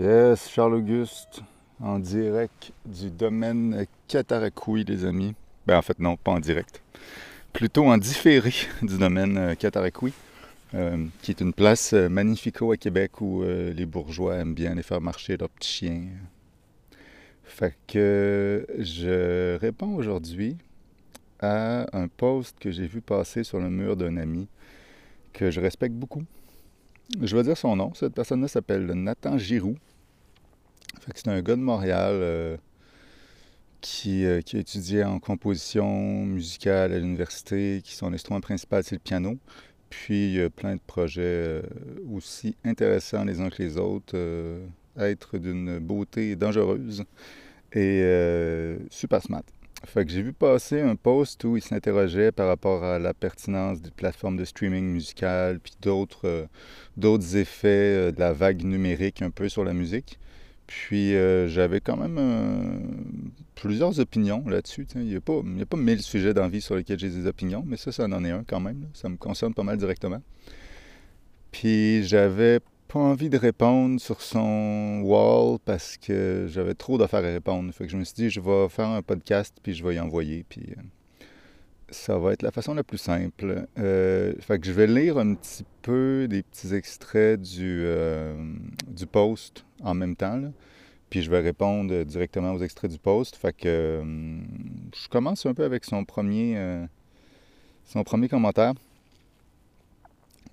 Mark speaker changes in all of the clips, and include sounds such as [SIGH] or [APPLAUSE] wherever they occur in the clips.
Speaker 1: Yes, Charles-Auguste, en direct du domaine Cataracoui, les amis. Ben, en fait, non, pas en direct. Plutôt en différé [LAUGHS] du domaine Cataracoui, euh, qui est une place euh, magnifico à Québec où euh, les bourgeois aiment bien aller faire marcher leurs petits chiens. Fait que je réponds aujourd'hui à un post que j'ai vu passer sur le mur d'un ami que je respecte beaucoup. Je vais dire son nom. Cette personne-là s'appelle Nathan Giroux. C'est un gars de Montréal euh, qui, euh, qui, a étudié en composition musicale à l'université, qui son instrument principal, c'est le piano. Puis il a plein de projets euh, aussi intéressants les uns que les autres, être d'une beauté dangereuse et super smart. Fait que j'ai vu passer un post où il s'interrogeait par rapport à la pertinence des plateformes de streaming musical, puis d'autres, effets de la vague numérique un peu sur la musique. Puis euh, j'avais quand même plusieurs opinions là-dessus. Il n'y a, pas, a pas mille sujets d'envie sur lesquels j'ai des opinions, mais ça, ça en est un quand même. Ça me concerne pas mal directement. Puis j'avais pas envie de répondre sur son wall parce que j'avais trop d'affaires à répondre. Fait que je me suis dit, je vais faire un podcast puis je vais y envoyer. Puis euh, ça va être la façon la plus simple. Euh, fait que je vais lire un petit peu des petits extraits du, euh, du post en même temps. Puis je vais répondre directement aux extraits du post. Fait que je commence un peu avec son premier, son premier commentaire.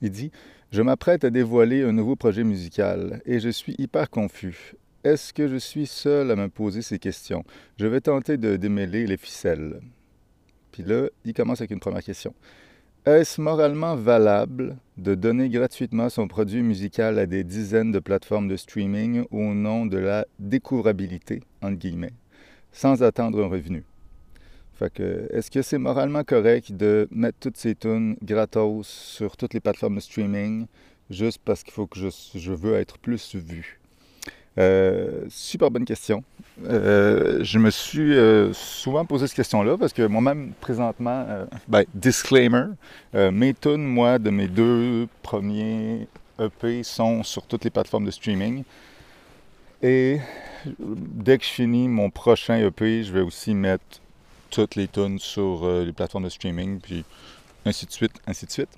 Speaker 1: Il dit je m'apprête à dévoiler un nouveau projet musical et je suis hyper confus. Est-ce que je suis seul à me poser ces questions? Je vais tenter de démêler les ficelles. Puis là, il commence avec une première question. Est-ce moralement valable de donner gratuitement son produit musical à des dizaines de plateformes de streaming au nom de la découvrabilité, entre guillemets, sans attendre un revenu? Est-ce que c'est moralement correct de mettre toutes ces tunes gratos sur toutes les plateformes de streaming juste parce qu'il faut que je, je, veux être plus vu? Euh, super bonne question. Euh, je me suis euh, souvent posé cette question-là parce que moi-même, présentement, ben, disclaimer, mes tunes, moi, de mes deux premiers EP sont sur toutes les plateformes de streaming. Et dès que je finis mon prochain EP, je vais aussi mettre toutes les tunes sur les plateformes de streaming, puis ainsi de suite, ainsi de suite.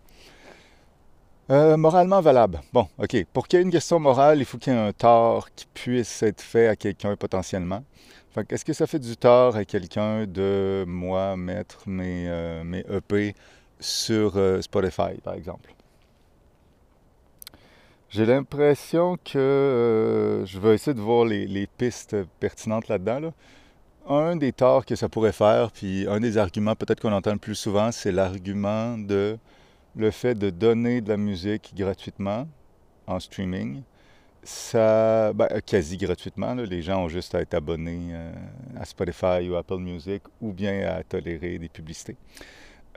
Speaker 1: Euh, moralement valable. Bon, OK. Pour qu'il y ait une question morale, il faut qu'il y ait un tort qui puisse être fait à quelqu'un potentiellement. Est-ce que ça fait du tort à quelqu'un de, moi, mettre mes, euh, mes EP sur Spotify, par exemple? J'ai l'impression que je vais essayer de voir les, pistes pertinentes là-dedans. Là un des torts que ça pourrait faire, puis un des arguments peut-être qu'on entend le plus souvent, c'est l'argument de le fait de donner de la musique gratuitement en streaming. Ça, ben, quasi gratuitement, les gens ont juste à être abonnés euh, à Spotify ou Apple Music ou bien à tolérer des publicités.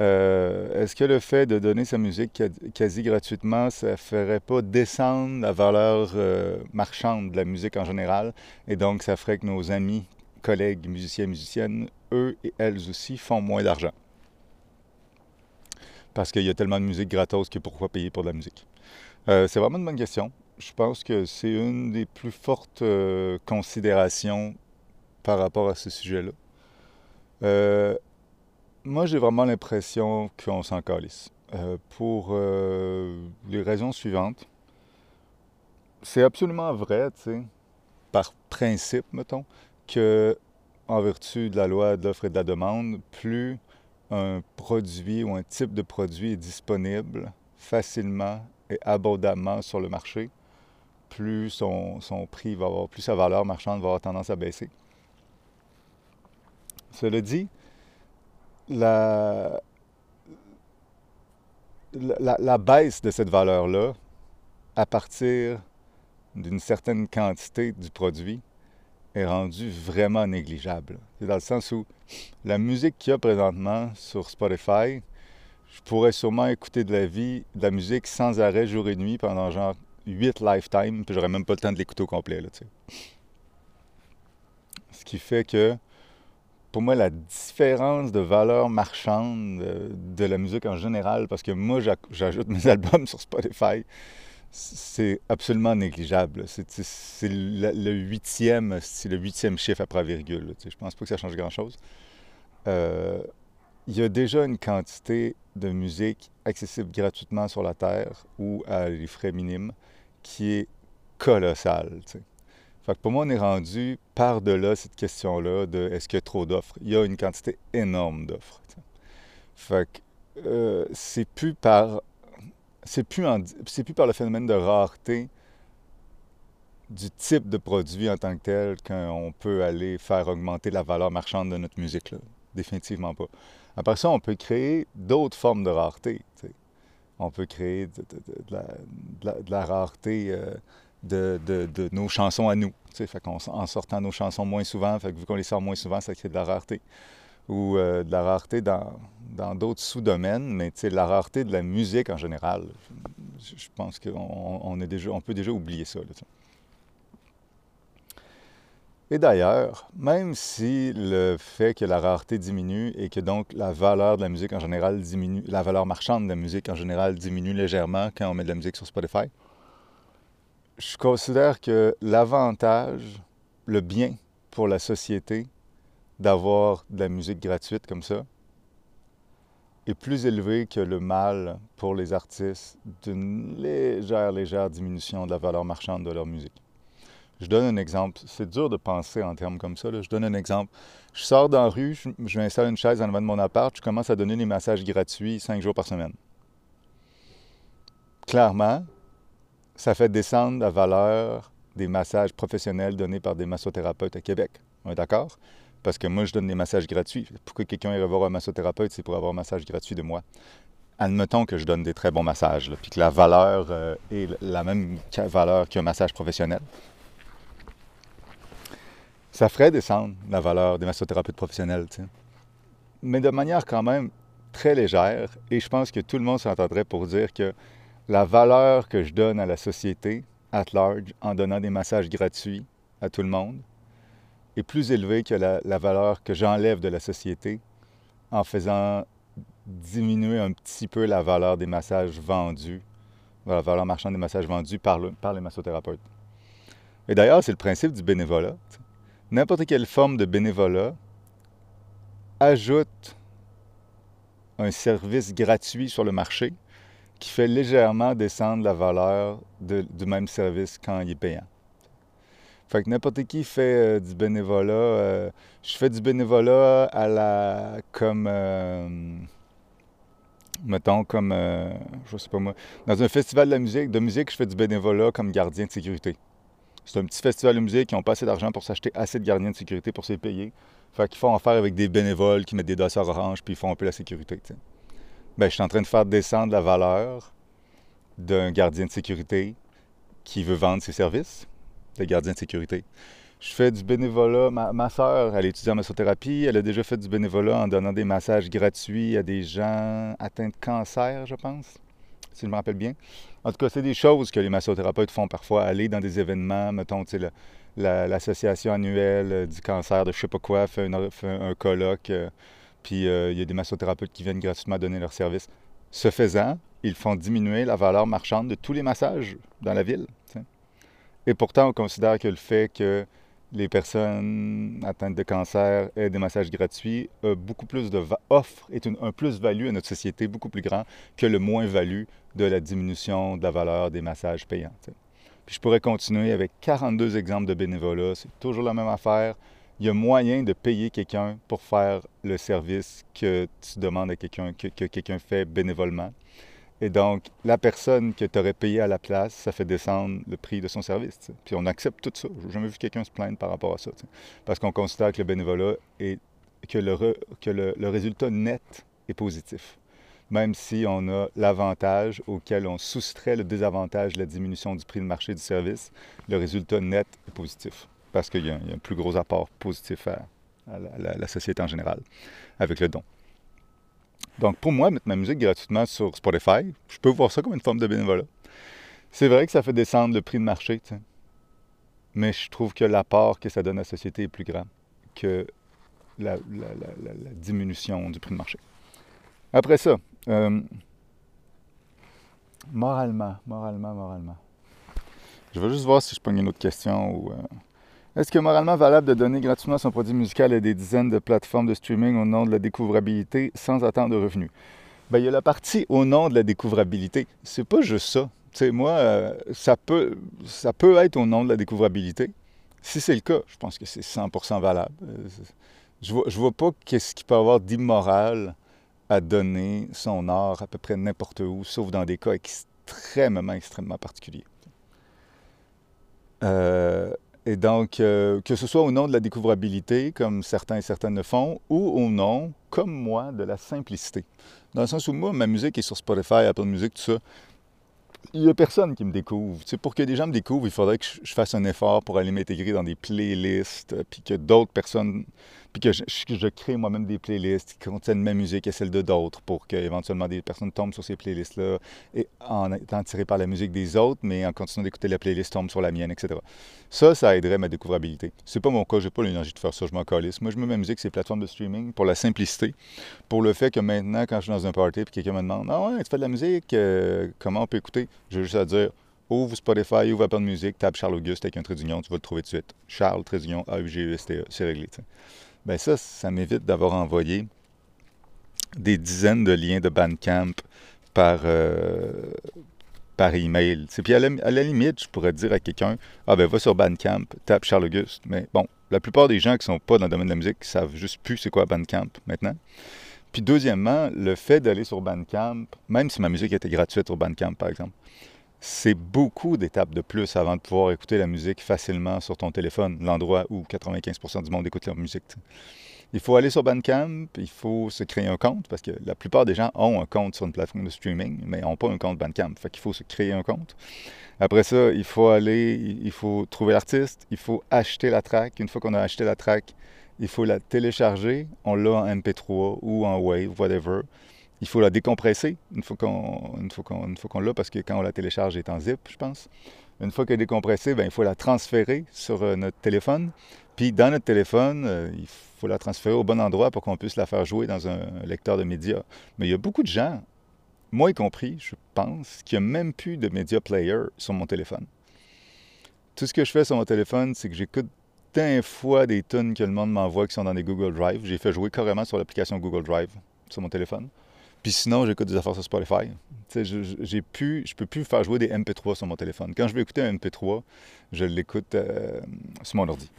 Speaker 1: Euh, est-ce que le fait de donner sa musique quasi gratuitement, ça ferait pas descendre la valeur euh, marchande de la musique en général? Et donc ça ferait que nos amis collègues musiciens musiciennes, eux et elles aussi, font moins d'argent. Parce qu'il y a tellement de musique gratos que pourquoi payer pour de la musique? Euh, c'est vraiment une bonne question. Je pense que c'est une des plus fortes euh, considérations par rapport à ce sujet-là. Euh, moi, j'ai vraiment l'impression qu'on s'en calisse. pour les raisons suivantes. C'est absolument vrai, tu sais, par principe, mettons, que, en vertu de la loi de l'offre et de la demande, plus un produit ou un type de produit est disponible facilement et abondamment sur le marché, plus son, prix va avoir, plus sa valeur marchande va avoir tendance à baisser. Cela dit, la, baisse de cette valeur-là, à partir d'une certaine quantité du produit, est rendu vraiment négligeable. C'est dans le sens où la musique qu'il y a présentement sur Spotify, je pourrais sûrement écouter de la vie, de la musique sans arrêt jour et nuit pendant genre 8 lifetimes, puis j'aurais même pas le temps de l'écouter au complet. Là, Ce qui fait que, pour moi, la différence de valeur marchande de, de la musique en général, parce que moi, j'ajoute mes [LAUGHS] albums sur Spotify, c'est absolument négligeable. C'est le, huitième, c'est le huitième chiffre après virgule. Je pense pas que ça change grand-chose. Euh, il y a déjà une quantité de musique accessible gratuitement sur la Terre ou à les frais minimes qui est colossale. Pour moi, on est rendu par-delà cette question-là de est-ce qu'il y a trop d'offres. Il y a une quantité énorme d'offres. Fait euh, c'est plus par c'est plus, plus par le phénomène de rareté du type de produit en tant que tel qu'on peut aller faire augmenter la valeur marchande de notre musique. Là. Définitivement pas. Après ça, on peut créer d'autres formes de rareté. On peut créer de, la, rareté euh, de, nos chansons à nous. En sortant nos chansons moins souvent, vu qu'on les sort moins souvent, ça crée de la rareté ou euh, de la rareté dans, d'autres sous-domaines, mais la rareté de la musique en général, je, pense qu'on on on peut déjà oublier ça. et d'ailleurs, même si le fait que la rareté diminue et que donc la valeur de la musique en général diminue, la valeur marchande de la musique en général diminue légèrement quand on met de la musique sur Spotify, je considère que l'avantage, le bien pour la société, d'avoir de la musique gratuite comme ça est plus élevé que le mal pour les artistes d'une légère, légère diminution de la valeur marchande de leur musique. Je donne un exemple. C'est dur de penser en termes comme ça. Je donne un exemple. Je sors dans la rue, je, je m'installe une chaise en avant de mon appart, je commence à donner des massages gratuits cinq jours par semaine. Clairement, ça fait descendre la valeur des massages professionnels donnés par des massothérapeutes à Québec. On est d'accord? Parce que moi, je donne des massages gratuits. Pour que quelqu'un irait voir un massothérapeute, c'est pour avoir un massage gratuit de moi. Admettons que je donne des très bons massages, puis que la valeur euh, est la même valeur qu'un massage professionnel. Ça ferait descendre la valeur des massothérapeutes professionnels, mais de manière quand même très légère. Et je pense que tout le monde s'entendrait pour dire que la valeur que je donne à la société, at large, en donnant des massages gratuits à tout le monde, est plus élevée que la, valeur que j'enlève de la société en faisant diminuer un petit peu la valeur des massages vendus, la valeur marchande des massages vendus par les massothérapeutes. Et d'ailleurs, c'est le principe du bénévolat. N'importe quelle forme de bénévolat ajoute un service gratuit sur le marché qui fait légèrement descendre la valeur du même service quand il est payant. Fait que n'importe qui fait euh, du bénévolat. Euh, je fais du bénévolat à la. comme. Euh, mettons, comme. je sais pas moi. Dans un festival de, musique, de musique, je fais du bénévolat comme gardien de sécurité. C'est un petit festival de musique, qui n'ont pas assez d'argent pour s'acheter assez de gardiens de sécurité pour se payer. Fait qu'ils font affaire avec des bénévoles qui mettent des dossards orange puis ils font un peu la sécurité. Ben, je suis en train de faire descendre la valeur d'un gardien de sécurité qui veut vendre ses services de gardien de sécurité. Je fais du bénévolat. Ma, ma soeur, elle étudie en massothérapie. Elle a déjà fait du bénévolat en donnant des massages gratuits à des gens atteints de cancer, je pense, si je me rappelle bien. En tout cas, c'est des choses que les massothérapeutes font parfois. Aller dans des événements, mettons, tu sais, l'association annuelle du cancer de je sais pas quoi fait, un colloque, euh, puis euh, il y a des massothérapeutes qui viennent gratuitement donner leur service. Ce faisant, ils font diminuer la valeur marchande de tous les massages dans la ville. Et pourtant, on considère que le fait que les personnes atteintes de cancer aient des massages gratuits beaucoup plus de offre, est un plus-value à notre société beaucoup plus grand que le moins-value de la diminution de la valeur des massages payants. Puis je pourrais continuer avec 42 exemples de bénévolat, c'est toujours la même affaire. Il y a moyen de payer quelqu'un pour faire le service que tu demandes à quelqu'un, que quelqu'un fait bénévolement. Et donc, la personne que tu aurais payé à la place, ça fait descendre le prix de son service. Puis on accepte tout ça. Je n'ai jamais vu quelqu'un se plaindre par rapport à ça. Parce qu'on considère que le bénévolat est que, le, que le, résultat net est positif. Même si on a l'avantage auquel on soustrait le désavantage de la diminution du prix de marché du service, le résultat net est positif. Parce qu'il y, a un plus gros apport positif à, la société en général avec le don. Donc, pour moi, mettre ma musique gratuitement sur Spotify, je peux voir ça comme une forme de bénévolat. C'est vrai que ça fait descendre le prix de marché, mais je trouve que l'apport que ça donne à la société est plus grand que la, diminution du prix de marché. Après ça, euh, moralement, moralement, moralement. Je vais juste voir si je pogne une autre question. Ou, euh, Est-ce que moralement valable de donner gratuitement son produit musical à des dizaines de plateformes de streaming au nom de la découvrabilité sans attendre de revenus? Bien, il y a la partie au nom de la découvrabilité. C'est pas juste ça. Tu sais, moi, euh, ça, peut, ça peut être au nom de la découvrabilité. Si c'est le cas, je pense que c'est 100% valable. Euh, je vois, je vois pas qu'est-ce qu'il peut y avoir d'immoral à donner son art à peu près n'importe où, sauf dans des cas extrêmement, extrêmement particuliers. Euh, et donc, euh, que ce soit au nom de la découvrabilité, comme certains et certaines le font, ou au nom, comme moi, de la simplicité. Dans le sens où moi, ma musique est sur Spotify, Apple Music, tout ça. Il n'y a personne qui me découvre. C'est pour que des gens me découvrent, il faudrait que je fasse un effort pour aller m'intégrer dans des playlists, puis que d'autres personnes puis que je, crée moi-même des playlists qui contiennent ma musique et celle de d'autres pour qu'éventuellement des personnes tombent sur ces playlists-là et en étant tirées par la musique des autres, mais en continuant d'écouter la playlist, tombent sur la mienne, etc. Ça, ça aiderait ma découvrabilité. C'est pas mon cas, j'ai pas l'énergie de faire ça, je m'en calisse. Moi, je mets ma musique sur les plateformes de streaming pour la simplicité, pour le fait que maintenant, quand je suis dans un party et quelqu'un me demande Ah ouais, tu fais de la musique, euh, comment on peut écouter J'ai juste à dire ouvre Spotify, ouvre Apple Music, tape Charles Auguste avec un trait d'union, tu vas le trouver tout de suite. Charles, trait d'union, A-U-G-U-S-T-E, c'est réglé. Bien ça, ça m'évite d'avoir envoyé des dizaines de liens de Bandcamp par, euh, par email. Puis à la, limite, je pourrais dire à quelqu'un Ah ben va sur Bandcamp, tape Charles Auguste. Mais bon, la plupart des gens qui ne sont pas dans le domaine de la musique savent juste plus c'est quoi Bandcamp maintenant. Puis deuxièmement, le fait d'aller sur Bandcamp, même si ma musique était gratuite sur Bandcamp par exemple, c'est beaucoup d'étapes de plus avant de pouvoir écouter la musique facilement sur ton téléphone, l'endroit où 95% du monde écoute leur musique. Il faut aller sur Bandcamp, il faut se créer un compte, parce que la plupart des gens ont un compte sur une plateforme de streaming, mais n'ont pas un compte Bandcamp. Fait qu'il faut se créer un compte. Après ça, il faut aller, il faut trouver l'artiste, il faut acheter la track. Une fois qu'on a acheté la track, il faut la télécharger. On l'a en MP3 ou en Wave, whatever. Il faut la décompresser une fois qu'on l'a, parce que quand on la télécharge, elle est en zip, je pense. Une fois qu'elle est décompressée, bien, il faut la transférer sur euh, notre téléphone. Puis dans notre téléphone, euh, il faut la transférer au bon endroit pour qu'on puisse la faire jouer dans un lecteur de médias. Mais il y a beaucoup de gens, moi y compris, je pense, qui n'ont même plus de media player sur mon téléphone. Tout ce que je fais sur mon téléphone, c'est que j'écoute d'un fois des tonnes que le monde m'envoie qui sont dans des Google Drive. J'ai fait jouer carrément sur l'application Google Drive sur mon téléphone. Puis sinon, j'écoute des affaires sur Spotify. J'ai pu, je peux plus faire jouer des MP3 sur mon téléphone. Quand je veux écouter un MP3, je l'écoute euh, sur mon ordi.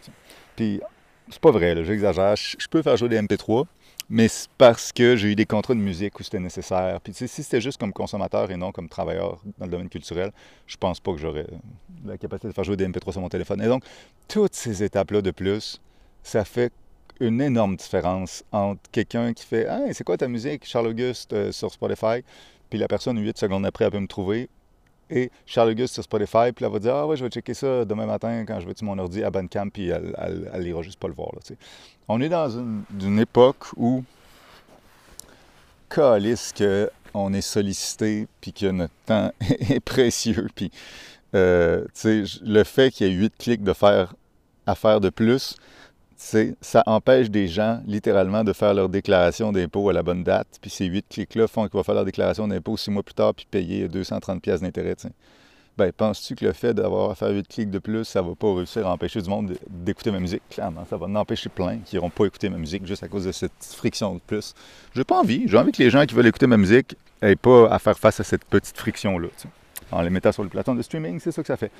Speaker 1: Puis c'est pas vrai, j'exagère. Je peux faire jouer des MP3, mais c'est parce que j'ai eu des contrats de musique où c'était nécessaire. Puis si c'était juste comme consommateur et non comme travailleur dans le domaine culturel, je pense pas que j'aurais la capacité de faire jouer des MP3 sur mon téléphone. Et donc, toutes ces étapes-là de plus, ça fait une énorme différence entre quelqu'un qui fait Hey, c'est quoi ta musique, Charles Auguste euh, sur Spotify Puis la personne, huit secondes après, elle peut me trouver. Et Charles Auguste sur Spotify, puis elle va dire Ah ouais, je vais checker ça demain matin quand je vais sur mon ordi à Bandcamp, puis elle, elle, ira juste pas le voir. On est dans une, époque où, calice qu'on est sollicité, puis que notre temps [LAUGHS] est précieux. Puis, euh, le fait qu'il y ait huit clics de faire de plus, ça empêche des gens, littéralement, de faire leur déclaration d'impôt à la bonne date. Puis ces huit clics-là font qu'ils vont faire leur déclaration d'impôt six mois plus tard puis payer 230 pièces d'intérêt. Ben, penses-tu que le fait d'avoir à faire huit clics de plus, ça va pas réussir à empêcher du monde d'écouter ma musique? Clairement, ça va en empêcher plein qui n'iront pas écouter ma musique juste à cause de cette friction de plus. J'ai pas envie. J'ai envie que les gens qui veulent écouter ma musique n'aient pas à faire face à cette petite friction-là. En les mettant sur le plateau de streaming, c'est ça que ça fait.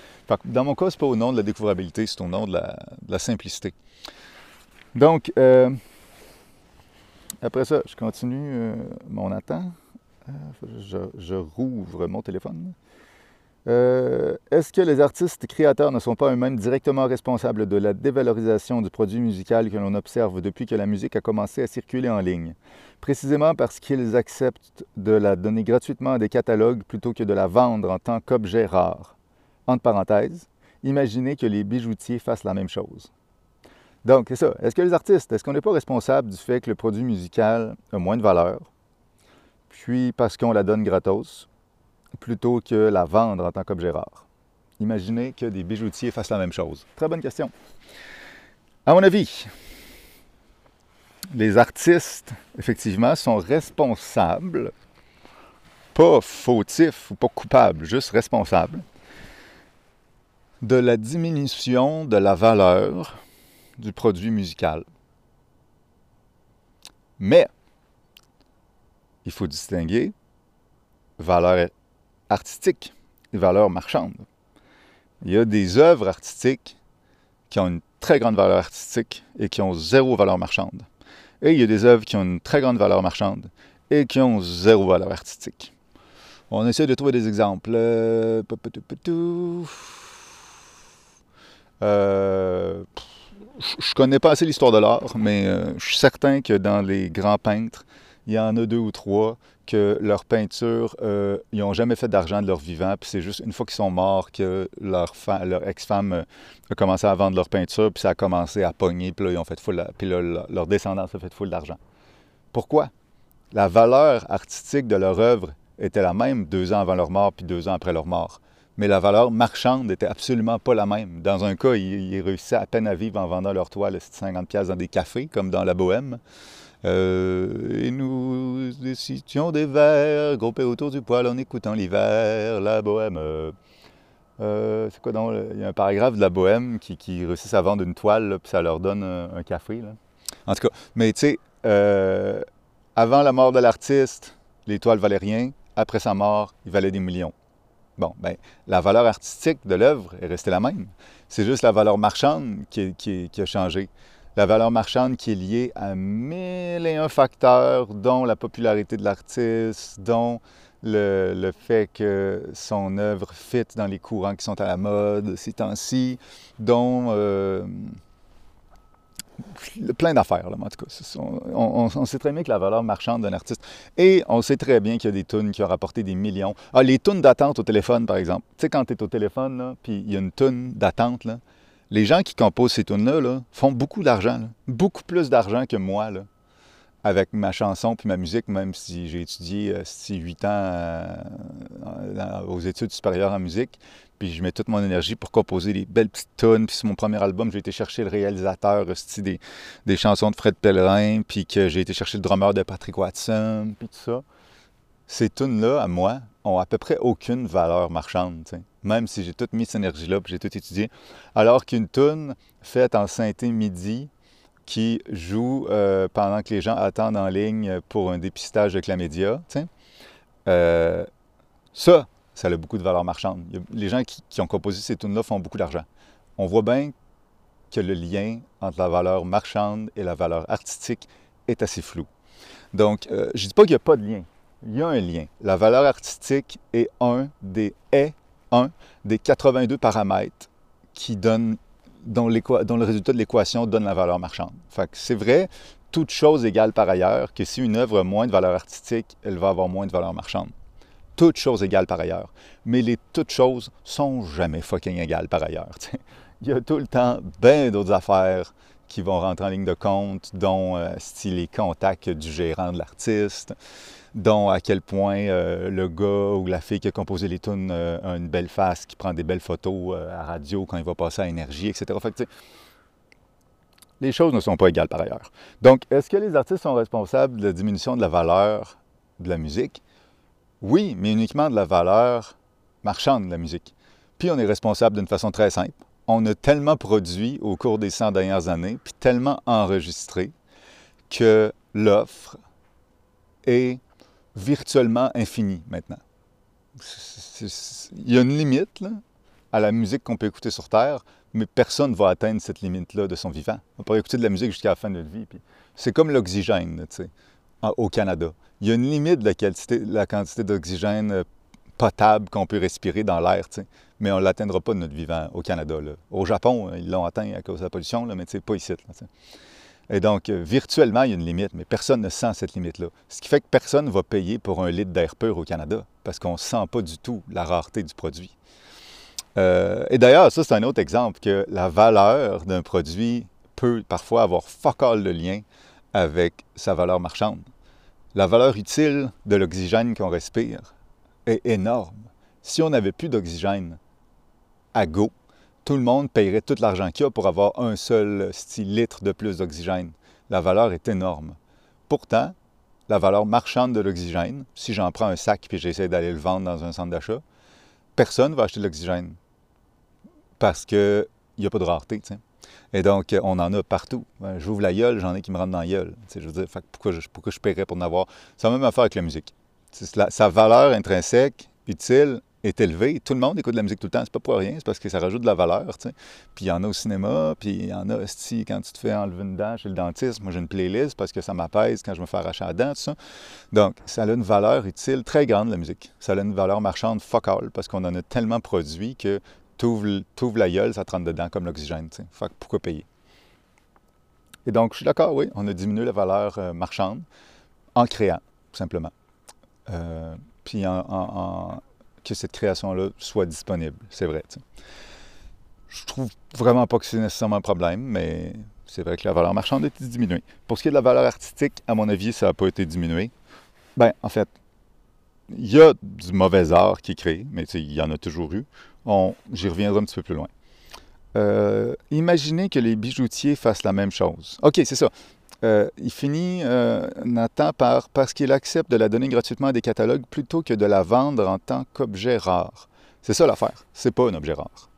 Speaker 1: dans mon cas, c'est pas au nom de la découvrabilité, c'est au nom de la simplicité. Donc, euh, après ça, je continue euh, mon attend. Euh, je, rouvre mon téléphone. Est-ce que les artistes créateurs ne sont pas eux-mêmes directement responsables de la dévalorisation du produit musical que l'on observe depuis que la musique a commencé à circuler en ligne? Précisément parce qu'ils acceptent de la donner gratuitement à des catalogues plutôt que de la vendre en tant qu'objet rare. Entre parenthèses, imaginez que les bijoutiers fassent la même chose. Donc, c'est ça. Est-ce que les artistes, est-ce qu'on n'est pas responsable du fait que le produit musical a moins de valeur, puis parce qu'on la donne gratos, plutôt que la vendre en tant qu'objet rare? Imaginez que des bijoutiers fassent la même chose. Très bonne question. À mon avis, les artistes, effectivement, sont responsables, pas fautifs ou pas coupables, juste responsables de la diminution de la valeur du produit musical. Mais, il faut distinguer valeur artistique et valeur marchande. Il y a des œuvres artistiques qui ont une très grande valeur artistique et qui ont zéro valeur marchande. Et il y a des œuvres qui ont une très grande valeur marchande et qui ont zéro valeur artistique. On essaie de trouver des exemples. Euh, euh, je connais pas assez l'histoire de l'art, mais euh, je suis certain que dans les grands peintres, il y en a deux ou trois que leur peinture, euh, ils n'ont jamais fait d'argent de leur vivant, puis c'est juste une fois qu'ils sont morts que leur, leur ex-femme euh, a commencé à vendre leur peinture, puis ça a commencé à pogner, puis là, ils ont fait full, puis là, leur descendance a fait full d'argent. Pourquoi? La valeur artistique de leur œuvre était la même deux ans avant leur mort, puis deux ans après leur mort. Mais la valeur marchande n'était absolument pas la même. Dans un cas, ils, réussissaient à peine à vivre en vendant leur toile à 50 pièces dans des cafés, comme dans la Bohème. Euh, et nous décidions des vers groupés autour du poêle en écoutant l'hiver, la bohème. Euh, c'est quoi? Il y a un paragraphe de la bohème qui, qui réussissent à vendre une toile, puis ça leur donne un, café. En tout cas, mais tu sais, euh, avant la mort de l'artiste, les toiles valaient rien. Après sa mort, il valait des millions. Bon, ben, la valeur artistique de l'œuvre est restée la même. C'est juste la valeur marchande qui a changé la valeur marchande qui est liée à mille et un facteurs, dont la popularité de l'artiste, dont le, fait que son œuvre fit dans les courants qui sont à la mode ces temps-ci, dont euh, plein d'affaires, en tout cas. On, sait très bien que la valeur marchande d'un artiste. Et on sait très bien qu'il y a des tunes qui ont rapporté des millions. Ah, les tunes d'attente au téléphone, par exemple. Tu sais, quand tu es au téléphone, puis il y a une tune d'attente, là, les gens qui composent ces tunes-là font beaucoup d'argent, beaucoup plus d'argent que moi, avec ma chanson puis ma musique, même si j'ai étudié euh, huit ans euh, aux études supérieures en musique. Puis je mets toute mon énergie pour composer des belles petites tunes. Puis sur mon premier album, j'ai été chercher le réalisateur des, des chansons de Fred Pellerin, puis que j'ai été chercher le drummer de Patrick Watson, puis tout ça. Ces tunes-là, à moi, ont à peu près aucune valeur marchande même si j'ai toute mis cette énergie-là, j'ai tout étudié. Alors qu'une tune faite en synthé midi qui joue euh, pendant que les gens attendent en ligne pour un dépistage de chlamydia, euh, ça, ça a beaucoup de valeur marchande. Les gens qui, ont composé ces tunes-là font beaucoup d'argent. On voit bien que le lien entre la valeur marchande et la valeur artistique est assez flou. Donc, euh, je ne dis pas qu'il n'y a pas de lien. Il y a un lien. La valeur artistique est un des un des 82 paramètres qui donnent, dont, le résultat de l'équation donne la valeur marchande. C'est vrai, toute chose égale par ailleurs, que si une œuvre a moins de valeur artistique, elle va avoir moins de valeur marchande. Toutes choses égales par ailleurs. Mais les toutes choses sont jamais fucking égales par ailleurs. [LAUGHS] Il y a tout le temps bien d'autres affaires qui vont rentrer en ligne de compte, dont euh, les contacts du gérant de l'artiste, dont à quel point euh, le gars ou la fille qui a composé les tunes euh, a une belle face, qui prend des belles photos euh, à radio quand il va passer à énergie, etc. Fait les choses ne sont pas égales par ailleurs. Donc, est-ce que les artistes sont responsables de la diminution de la valeur de la musique? Oui, mais uniquement de la valeur marchande de la musique. Puis on est responsable d'une façon très simple. On a tellement produit au cours des 100 dernières années, puis tellement enregistré, que l'offre est virtuellement infini maintenant. Il y a une limite à la musique qu'on peut écouter sur Terre, mais personne ne va atteindre cette limite-là de son vivant. On peut écouter de la musique jusqu'à la fin de notre vie. C'est comme l'oxygène au Canada. Il y a une limite de la, quantité, d'oxygène euh, potable qu'on peut respirer dans l'air, mais on ne l'atteindra pas de notre vivant au Canada. Au Japon, ils l'ont atteint à cause de la pollution, là, mais pas ici. Et donc, euh, virtuellement, il y a une limite, mais personne ne sent cette limite-là. Ce qui fait que personne ne va payer pour un litre d'air pur au Canada, parce qu'on ne sent pas du tout la rareté du produit. Euh, et d'ailleurs, ça, c'est un autre exemple que la valeur d'un produit peut parfois avoir fuck all de lien avec sa valeur marchande. La valeur utile de l'oxygène qu'on respire est énorme. Si on n'avait plus d'oxygène à go, tout le monde paierait tout l'argent qu'il y a pour avoir un seul litre de plus d'oxygène. La valeur est énorme. Pourtant, la valeur marchande de l'oxygène, si j'en prends un sac et j'essaie d'aller le vendre dans un centre d'achat, personne ne va acheter de l'oxygène. parce qu'il n'y a pas de rareté. Et donc, on en a partout. J'ouvre la gueule, j'en ai qui me rentrent dans la gueule. Pourquoi je paierais pour en avoir? Ça a même affaire avec la musique. sa valeur intrinsèque, utile, est élevé. Tout le monde écoute de la musique tout le temps. C'est pas pour rien, c'est parce que ça rajoute de la valeur. Puis il y en a au cinéma, puis il y en a si quand tu te fais enlever une dent chez le dentiste. Moi, j'ai une playlist parce que ça m'apaise quand je me fais arracher la dent, tout ça. Donc, ça a une valeur utile très grande, la musique. Ça a une valeur marchande fuck all parce qu'on en a tellement produit que tu ouvres la gueule, ça te rentre dedans comme l'oxygène. Fait pourquoi payer? Et donc, je suis d'accord, oui, on a diminué la valeur euh, marchande en créant, tout simplement. Euh, puis en que cette création-là soit disponible. C'est vrai. Je trouve vraiment pas que c'est nécessairement un problème, mais c'est vrai que la valeur marchande a été diminuée. Pour ce qui est de la valeur artistique, à mon avis, ça n'a pas été diminué. Ben, en fait, il y a du mauvais art qui est créé, mais il y en a toujours eu. J'y reviendrai un petit peu plus loin. Euh, imaginez que les bijoutiers fassent la même chose. OK, c'est ça. Euh, il finit, euh, Nathan, par parce qu'il accepte de la donner gratuitement à des catalogues plutôt que de la vendre en tant qu'objet rare. C'est ça l'affaire. C'est pas un objet rare.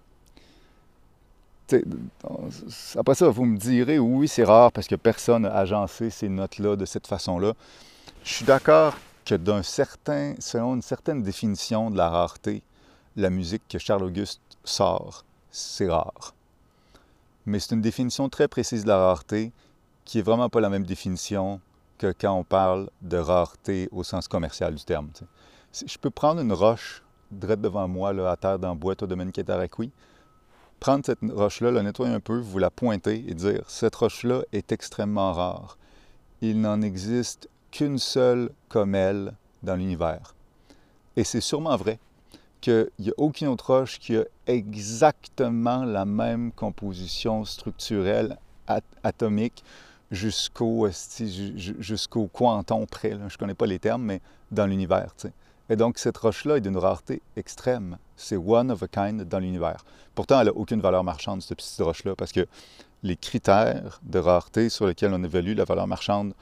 Speaker 1: après ça, vous me direz, oui, c'est rare parce que personne n'a agencé ces notes-là de cette façon-là. Je suis d'accord que d'un certain, selon une certaine définition de la rareté, la musique que Charles-Auguste sort, c'est rare. Mais c'est une définition très précise de la rareté qui est vraiment pas la même définition que quand on parle de rareté au sens commercial du terme. Je peux prendre une roche direct devant moi, là, à terre dans le bois, au domaine Ketaraqui, prendre cette roche-là, la nettoyer un peu, vous la pointer et dire cette roche-là est extrêmement rare. Il n'en existe qu'une seule comme elle dans l'univers. Et c'est sûrement vrai qu'il n'y a aucune autre roche qui a exactement la même composition structurelle atomique jusqu'au jusqu'au quanton près. Je ne connais pas les termes, mais dans l'univers. Et donc, cette roche-là est d'une rareté extrême. C'est one of a kind dans l'univers. Pourtant, elle n'a aucune valeur marchande, cette petite roche-là, parce que les critères de rareté sur lesquels on évalue la valeur marchande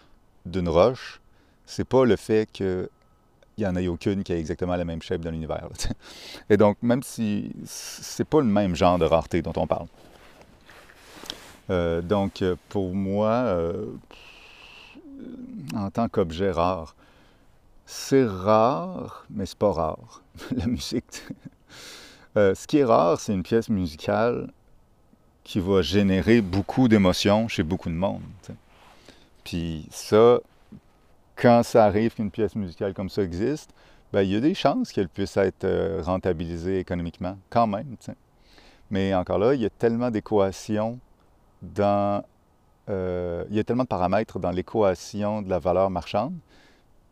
Speaker 1: d'une roche, c'est pas le fait qu'il n'y en ait aucune qui ait exactement la même shape dans l'univers. Et donc, même si c'est pas le même genre de rareté dont on parle. Euh, donc, euh, pour moi, euh, en tant qu'objet rare, c'est rare, mais c'est pas rare, [LAUGHS] la musique. ce qui est rare, c'est une pièce musicale qui va générer beaucoup d'émotions chez beaucoup de monde. Puis ça, quand ça arrive qu'une pièce musicale comme ça existe, ben, il y a des chances qu'elle puisse être rentabilisée économiquement, quand même. Mais encore là, il y a tellement d'équations Euh, il y a tellement de paramètres dans l'équation de la valeur marchande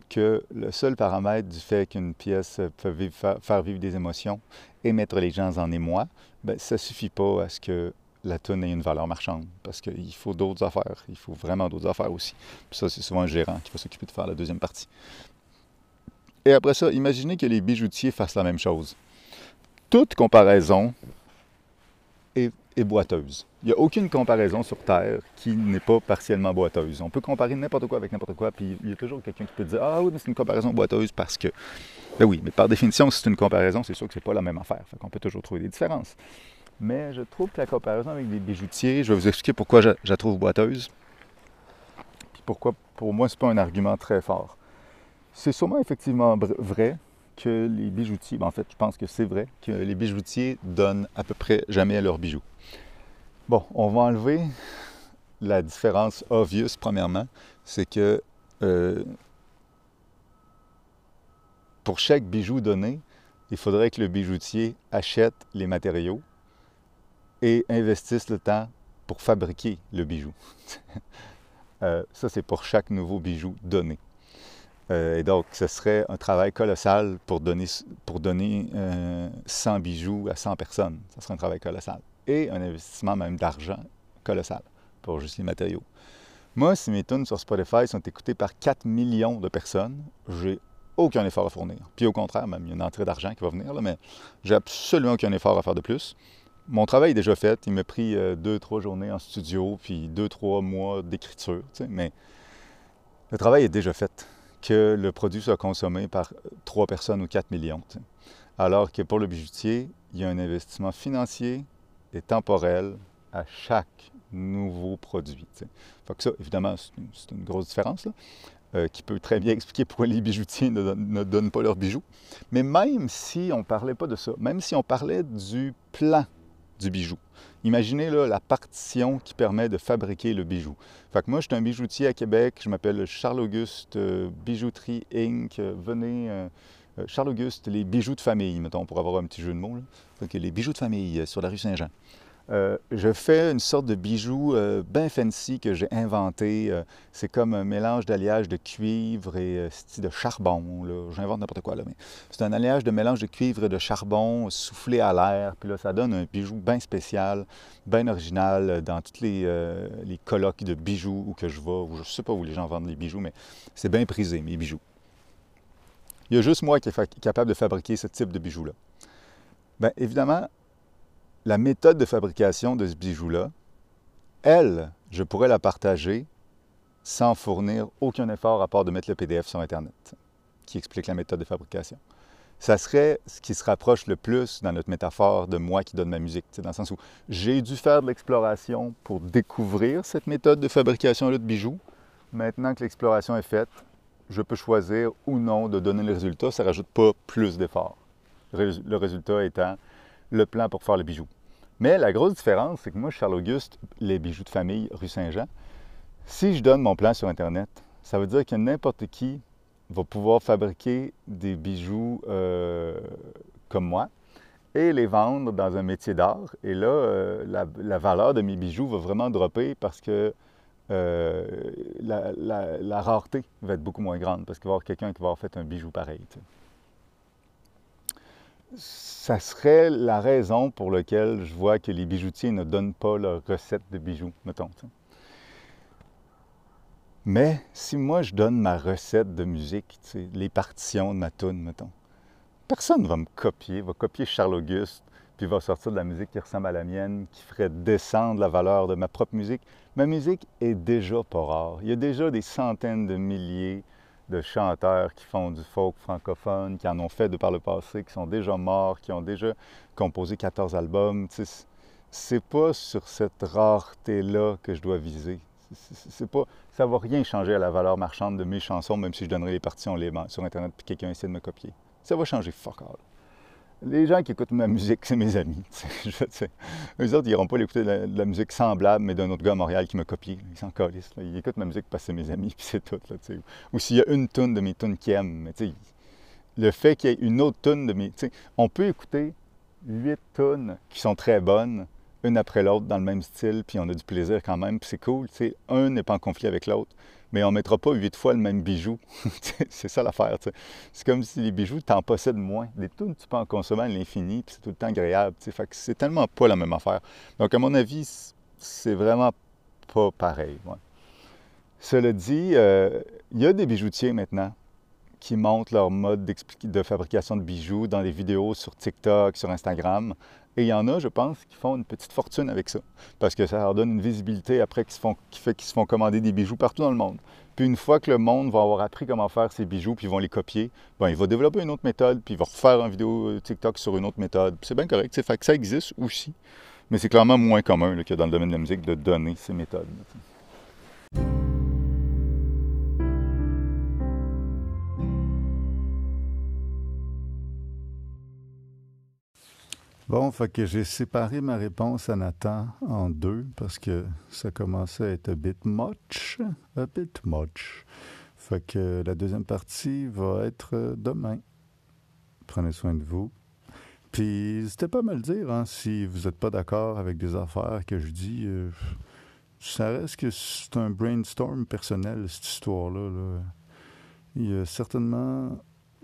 Speaker 1: que le seul paramètre du fait qu'une pièce peut faire, vivre des émotions et mettre les gens en émoi, ben, ça ne suffit pas à ce que la tonne ait une valeur marchande, parce qu'il faut d'autres affaires. Il faut vraiment d'autres affaires aussi. Ça, c'est souvent un gérant qui va s'occuper de faire la deuxième partie. Et après ça, imaginez que les bijoutiers fassent la même chose. Toute comparaison est boiteuse. Il n'y a aucune comparaison sur Terre qui n'est pas partiellement boiteuse. On peut comparer n'importe quoi avec n'importe quoi, puis il y a toujours quelqu'un qui peut dire Ah oui, mais c'est une comparaison boiteuse parce que. Ben oui, mais par définition, si c'est une comparaison, c'est sûr que c'est pas la même affaire. Fait qu'on peut toujours trouver des différences. Mais je trouve que la comparaison avec des bijoutiers, je vais vous expliquer pourquoi je, la trouve boiteuse. Puis pourquoi, pour moi, c'est pas un argument très fort. C'est sûrement effectivement vrai que les bijoutiers, ben en fait, je pense que c'est vrai, que les bijoutiers donnent à peu près jamais leurs bijoux. Bon, on va enlever la différence obvious, premièrement, c'est que euh, pour chaque bijou donné, il faudrait que le bijoutier achète les matériaux et investisse le temps pour fabriquer le bijou. [LAUGHS] Euh, ça, c'est pour chaque nouveau bijou donné. Euh, et donc, ce serait un travail colossal pour donner, pour donner 100 bijoux à 100 personnes. Ce serait un travail colossal et un investissement même d'argent colossal pour juste les matériaux. Moi, si mes tunes sur Spotify sont écoutées par 4 millions de personnes, j'ai aucun effort à fournir. Puis au contraire, même, il y a une entrée d'argent qui va venir, là, mais j'ai absolument aucun effort à faire de plus. Mon travail est déjà fait. Il m'a pris euh, deux, trois journées en studio, puis deux, trois mois d'écriture. Mais le travail est déjà fait. Que le produit soit consommé par trois personnes ou 4 millions. Alors que pour le bijoutier, il y a un investissement financier, est temporel à chaque nouveau produit. Ça, évidemment, c'est une grosse différence. Là. Euh, qui peut très bien expliquer pourquoi les bijoutiers ne, donnent pas leurs bijoux. Mais même si on ne parlait pas de ça, même si on parlait du plan du bijou, imaginez la partition qui permet de fabriquer le bijou. Moi, je suis un bijoutier à Québec, je m'appelle Charles-Auguste euh, Bijouterie Inc. venez, euh, Charles-Auguste, les bijoux de famille, mettons, pour avoir un petit jeu de mots. Donc, les bijoux de famille sur la rue Saint-Jean. Euh, je fais une sorte de bijou euh, bien fancy que j'ai inventé. Euh, c'est comme un mélange d'alliage de cuivre et de charbon. J'invente n'importe quoi mais c'est un alliage de mélange de cuivre et de charbon soufflé à l'air. Puis là, ça donne un bijou bien spécial, bien original dans toutes les, les colloques de bijoux où que je vais. Ou je ne sais pas où les gens vendent les bijoux, mais c'est bien prisé, mes bijoux. Il y a juste moi qui est capable de fabriquer ce type de bijoux-là. Bien, évidemment, la méthode de fabrication de ce bijou-là, elle, je pourrais la partager sans fournir aucun effort à part de mettre le PDF sur Internet qui explique la méthode de fabrication. Ça serait ce qui se rapproche le plus dans notre métaphore de moi qui donne ma musique, dans le sens où j'ai dû faire de l'exploration pour découvrir cette méthode de fabrication-là de bijoux. Maintenant que l'exploration est faite, je peux choisir ou non de donner le résultat. Ça ne rajoute pas plus d'effort. Le résultat étant le plan pour faire le bijou. Mais la grosse différence, c'est que moi, Charles-Auguste, les bijoux de famille, rue Saint-Jean, si je donne mon plan sur Internet, ça veut dire que n'importe qui va pouvoir fabriquer des bijoux euh, comme moi et les vendre dans un métier d'art. Et là, euh, la, valeur de mes bijoux va vraiment dropper parce que euh, la, rareté va être beaucoup moins grande parce qu'il va y avoir quelqu'un qui va avoir fait un bijou pareil ça serait la raison pour laquelle je vois que les bijoutiers ne donnent pas leur recette de bijoux, mettons. Mais si moi je donne ma recette de musique, les partitions de ma tune, mettons, personne ne va me copier, va copier Charles-Auguste, puis va sortir de la musique qui ressemble à la mienne, qui ferait descendre la valeur de ma propre musique. Ma musique est déjà pas rare. Il y a déjà des centaines de milliers de chanteurs qui font du folk francophone, qui en ont fait de par le passé, qui sont déjà morts, qui ont déjà composé 14 albums. C'est pas sur cette rareté-là que je dois viser. C'est pas, ça va rien changer à la valeur marchande de mes chansons, même si je donnerais les partitions libres sur Internet et quelqu'un essaie de me copier. Ça va changer fuck all les gens qui écoutent ma musique, c'est mes amis. [LAUGHS] Je, eux autres, ils n'iront pas écouter de la, musique semblable, mais d'un autre gars à Montréal qui me copie. Ils s'en calissent. Ils écoutent ma musique parce que c'est mes amis, [LAUGHS] puis c'est tout. Là, Ou s'il y a une tonne de mes tunes qui aiment. Mais le fait qu'il y ait une autre tonne de mes. On peut écouter huit tunes qui sont très bonnes, une après l'autre, dans le même style, puis on a du plaisir quand même, puis c'est cool. Un n'est pas en conflit avec l'autre mais on ne mettra pas huit fois le même bijou. [LAUGHS] c'est ça l'affaire. C'est comme si les bijoux, tu en possèdes moins. Des tout, tu peux en consommer à l'infini, puis c'est tout le temps agréable. Fait que c'est tellement pas la même affaire. Donc, à mon avis, c'est vraiment pas pareil. Cela dit, euh, il y a des bijoutiers maintenant qui montrent leur mode de fabrication de bijoux dans des vidéos sur TikTok, sur Instagram. Et il y en a, je pense, qui font une petite fortune avec ça. Parce que ça leur donne une visibilité après qui, font, qui fait qu'ils se font commander des bijoux partout dans le monde. Puis une fois que le monde va avoir appris comment faire ces bijoux, puis ils vont les copier, ben, il va développer une autre méthode, puis il va refaire une vidéo euh, TikTok sur une autre méthode. C'est bien correct. Fait que ça existe aussi. Mais c'est clairement moins commun que dans le domaine de la musique de donner ces méthodes.
Speaker 2: Bon, fait que j'ai séparé ma réponse à Nathan en deux parce que ça commençait à être a bit much, a bit much. Fait que la deuxième partie va être demain. Prenez soin de vous. Puis, n'hésitez pas à me le dire hein, si vous n'êtes pas d'accord avec des affaires que je dis. Euh, ça reste que c'est un brainstorm personnel, cette histoire-là. Là. Il y a certainement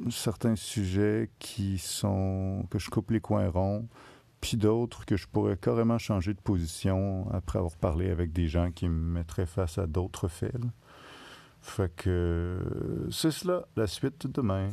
Speaker 2: certains sujets qui sont que je coupe les coins ronds, puis d'autres que je pourrais carrément changer de position après avoir parlé avec des gens qui me mettraient face à d'autres faits. Fait que c'est cela, la suite demain.